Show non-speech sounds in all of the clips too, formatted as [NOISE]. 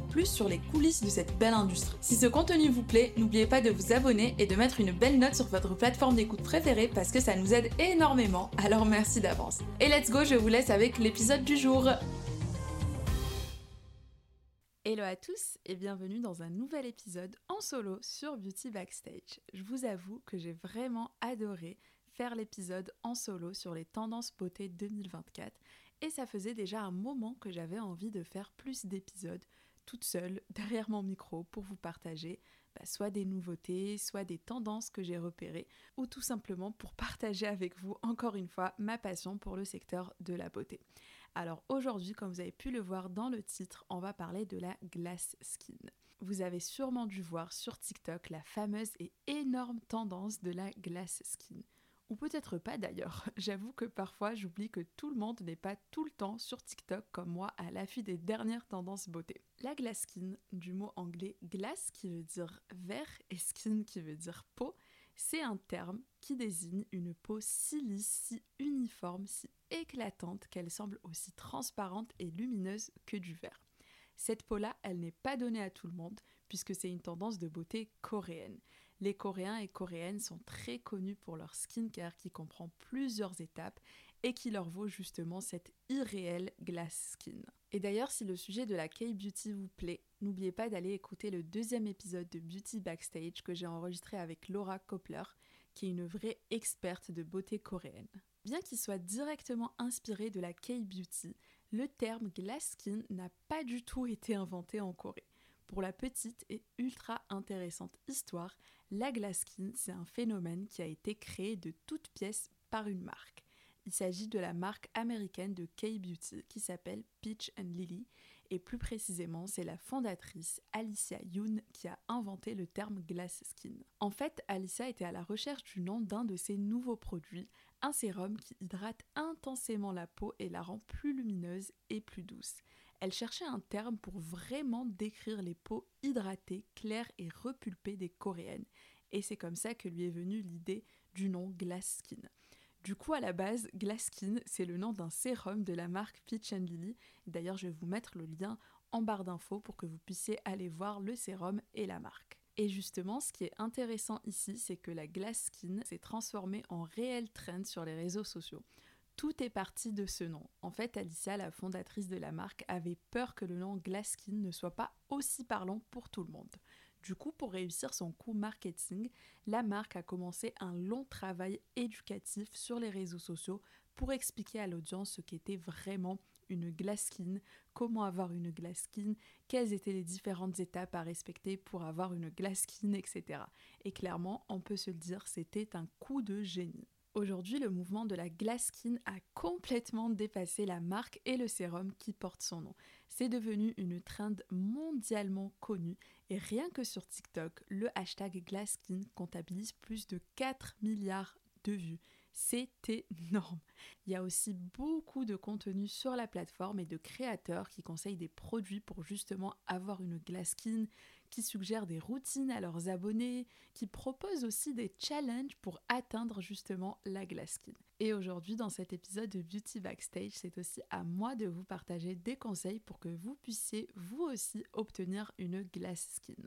plus sur les coulisses de cette belle industrie. Si ce contenu vous plaît, n'oubliez pas de vous abonner et de mettre une belle note sur votre plateforme d'écoute préférée parce que ça nous aide énormément, alors merci d'avance. Et let's go, je vous laisse avec l'épisode du jour. Hello à tous et bienvenue dans un nouvel épisode en solo sur Beauty Backstage. Je vous avoue que j'ai vraiment adoré faire l'épisode en solo sur les tendances beauté 2024 et ça faisait déjà un moment que j'avais envie de faire plus d'épisodes toute seule [LAUGHS] derrière mon micro pour vous partager bah, soit des nouveautés, soit des tendances que j'ai repérées, ou tout simplement pour partager avec vous encore une fois ma passion pour le secteur de la beauté. Alors aujourd'hui, comme vous avez pu le voir dans le titre, on va parler de la glass skin. Vous avez sûrement dû voir sur TikTok la fameuse et énorme tendance de la glass skin ou peut-être pas d'ailleurs. [LAUGHS] J'avoue que parfois j'oublie que tout le monde n'est pas tout le temps sur TikTok comme moi à l'affût des dernières tendances beauté. La glass skin, du mot anglais glass qui veut dire verre et skin qui veut dire peau, c'est un terme qui désigne une peau si lisse, si uniforme, si éclatante qu'elle semble aussi transparente et lumineuse que du verre. Cette peau-là, elle n'est pas donnée à tout le monde, puisque c'est une tendance de beauté coréenne. Les Coréens et Coréennes sont très connus pour leur skincare qui comprend plusieurs étapes et qui leur vaut justement cette irréelle glass skin. Et d'ailleurs, si le sujet de la K-beauty vous plaît, n'oubliez pas d'aller écouter le deuxième épisode de Beauty Backstage que j'ai enregistré avec Laura Koppler, qui est une vraie experte de beauté coréenne. Bien qu'il soit directement inspiré de la K-beauty, le terme glass skin n'a pas du tout été inventé en Corée. Pour la petite et ultra intéressante histoire, la glass skin, c'est un phénomène qui a été créé de toutes pièces par une marque. Il s'agit de la marque américaine de K-Beauty qui s'appelle Peach and Lily et plus précisément c'est la fondatrice Alicia Yoon qui a inventé le terme glass skin. En fait, Alicia était à la recherche du nom d'un de ses nouveaux produits, un sérum qui hydrate intensément la peau et la rend plus lumineuse et plus douce. Elle cherchait un terme pour vraiment décrire les peaux hydratées, claires et repulpées des coréennes. Et c'est comme ça que lui est venue l'idée du nom Glass Skin. Du coup, à la base, Glass Skin, c'est le nom d'un sérum de la marque Peach Lily. D'ailleurs, je vais vous mettre le lien en barre d'infos pour que vous puissiez aller voir le sérum et la marque. Et justement, ce qui est intéressant ici, c'est que la Glass Skin s'est transformée en réel trend sur les réseaux sociaux. Tout est parti de ce nom. En fait, Alicia, la fondatrice de la marque, avait peur que le nom Glasskin ne soit pas aussi parlant pour tout le monde. Du coup, pour réussir son coup marketing, la marque a commencé un long travail éducatif sur les réseaux sociaux pour expliquer à l'audience ce qu'était vraiment une glass skin, comment avoir une glass skin, quelles étaient les différentes étapes à respecter pour avoir une glass skin, etc. Et clairement, on peut se le dire, c'était un coup de génie. Aujourd'hui, le mouvement de la glass skin a complètement dépassé la marque et le sérum qui porte son nom. C'est devenu une trend mondialement connue et rien que sur TikTok, le hashtag glass skin comptabilise plus de 4 milliards de vues. C'est énorme. Il y a aussi beaucoup de contenu sur la plateforme et de créateurs qui conseillent des produits pour justement avoir une glass skin, qui suggèrent des routines à leurs abonnés, qui proposent aussi des challenges pour atteindre justement la glass skin. Et aujourd'hui, dans cet épisode de Beauty Backstage, c'est aussi à moi de vous partager des conseils pour que vous puissiez vous aussi obtenir une glass skin.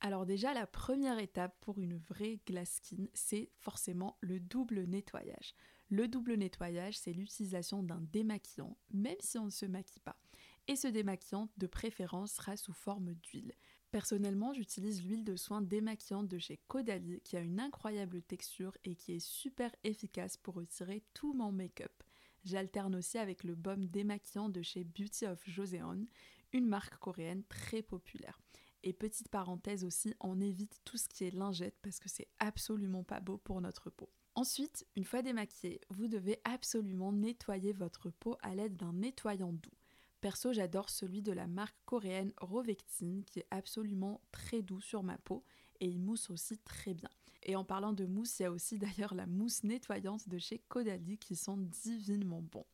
Alors déjà, la première étape pour une vraie glass skin, c'est forcément le double nettoyage. Le double nettoyage, c'est l'utilisation d'un démaquillant, même si on ne se maquille pas. Et ce démaquillant, de préférence, sera sous forme d'huile. Personnellement, j'utilise l'huile de soin démaquillante de chez Caudalie qui a une incroyable texture et qui est super efficace pour retirer tout mon make-up. J'alterne aussi avec le baume démaquillant de chez Beauty of Joseon, une marque coréenne très populaire. Et petite parenthèse aussi, on évite tout ce qui est lingette parce que c'est absolument pas beau pour notre peau. Ensuite, une fois démaquillé, vous devez absolument nettoyer votre peau à l'aide d'un nettoyant doux. Perso, j'adore celui de la marque coréenne Rovectine qui est absolument très doux sur ma peau et il mousse aussi très bien. Et en parlant de mousse, il y a aussi [LAUGHS] d'ailleurs la mousse nettoyante de chez Caudalie qui sont divinement bons.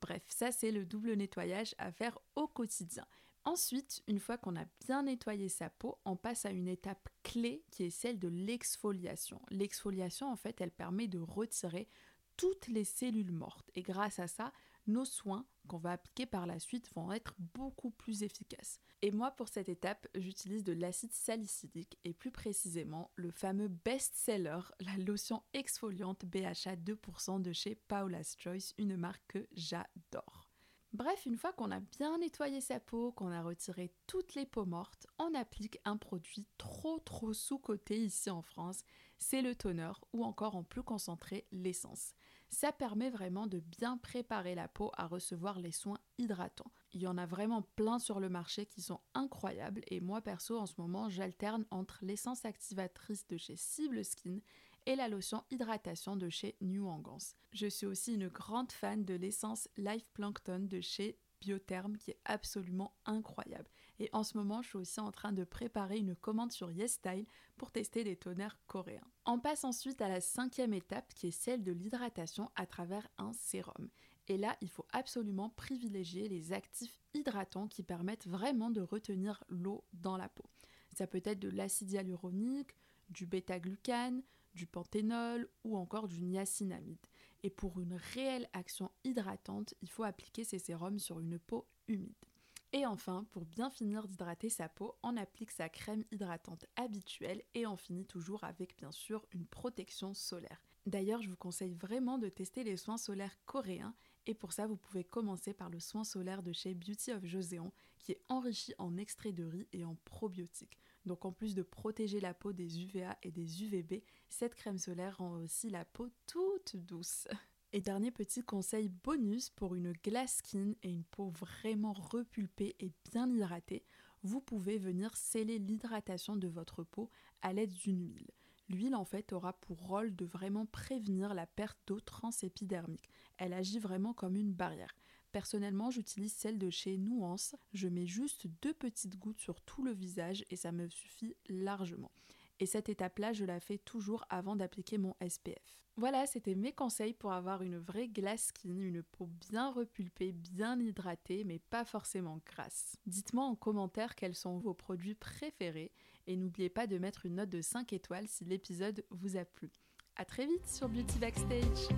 Bref, ça c'est le double nettoyage à faire au quotidien. Ensuite, une fois qu'on a bien nettoyé sa peau, on passe à une étape clé qui est celle de l'exfoliation. L'exfoliation, en fait, elle permet de retirer toutes les cellules mortes. Et grâce à ça, nos soins qu'on va appliquer par la suite vont être beaucoup plus efficaces. Et moi, pour cette étape, j'utilise de l'acide salicylique et plus précisément le fameux best-seller, la lotion exfoliante BHA 2% de chez Paula's Choice, une marque que j'adore. Bref, une fois qu'on a bien nettoyé sa peau, qu'on a retiré toutes les peaux mortes, on applique un produit trop trop sous-coté ici en France, c'est le toner ou encore en plus concentré l'essence. Ça permet vraiment de bien préparer la peau à recevoir les soins hydratants. Il y en a vraiment plein sur le marché qui sont incroyables et moi perso en ce moment j'alterne entre l'essence activatrice de chez Cible Skin et la lotion hydratation de chez New Angans. Je suis aussi une grande fan de l'essence Life Plankton de chez Biotherm qui est absolument incroyable. Et en ce moment, je suis aussi en train de préparer une commande sur YesStyle pour tester des toners coréens. On passe ensuite à la cinquième étape qui est celle de l'hydratation à travers un sérum. Et là, il faut absolument privilégier les actifs hydratants qui permettent vraiment de retenir l'eau dans la peau. Ça peut être de l'acide hyaluronique, du bêta-glucane, du panthénol ou encore du niacinamide. Et pour une réelle action hydratante, il faut appliquer ces sérums sur une peau humide. Et enfin, pour bien finir d'hydrater sa peau, on applique sa crème hydratante habituelle et on finit toujours avec bien sûr une protection solaire. D'ailleurs, je vous conseille vraiment de tester les soins solaires coréens et pour ça, vous pouvez commencer par le soin solaire de chez Beauty of Joséon qui est enrichi en extrait de riz et en probiotiques. Donc en plus de protéger la peau des UVA et des UVB, cette crème solaire rend aussi la peau toute douce. Et dernier petit conseil bonus pour une glass skin et une peau vraiment repulpée et bien hydratée, vous pouvez venir sceller l'hydratation de votre peau à l'aide d'une huile. L'huile en fait aura pour rôle de vraiment prévenir la perte d'eau transépidermique. Elle agit vraiment comme une barrière. Personnellement, j'utilise celle de chez Nuance. Je mets juste deux petites gouttes sur tout le visage et ça me suffit largement. Et cette étape-là, je la fais toujours avant d'appliquer mon SPF. Voilà, c'était mes conseils pour avoir une vraie glass skin, une peau bien repulpée, bien hydratée, mais pas forcément grasse. Dites-moi en commentaire quels sont vos produits préférés et n'oubliez pas de mettre une note de 5 étoiles si l'épisode vous a plu. A très vite sur Beauty Backstage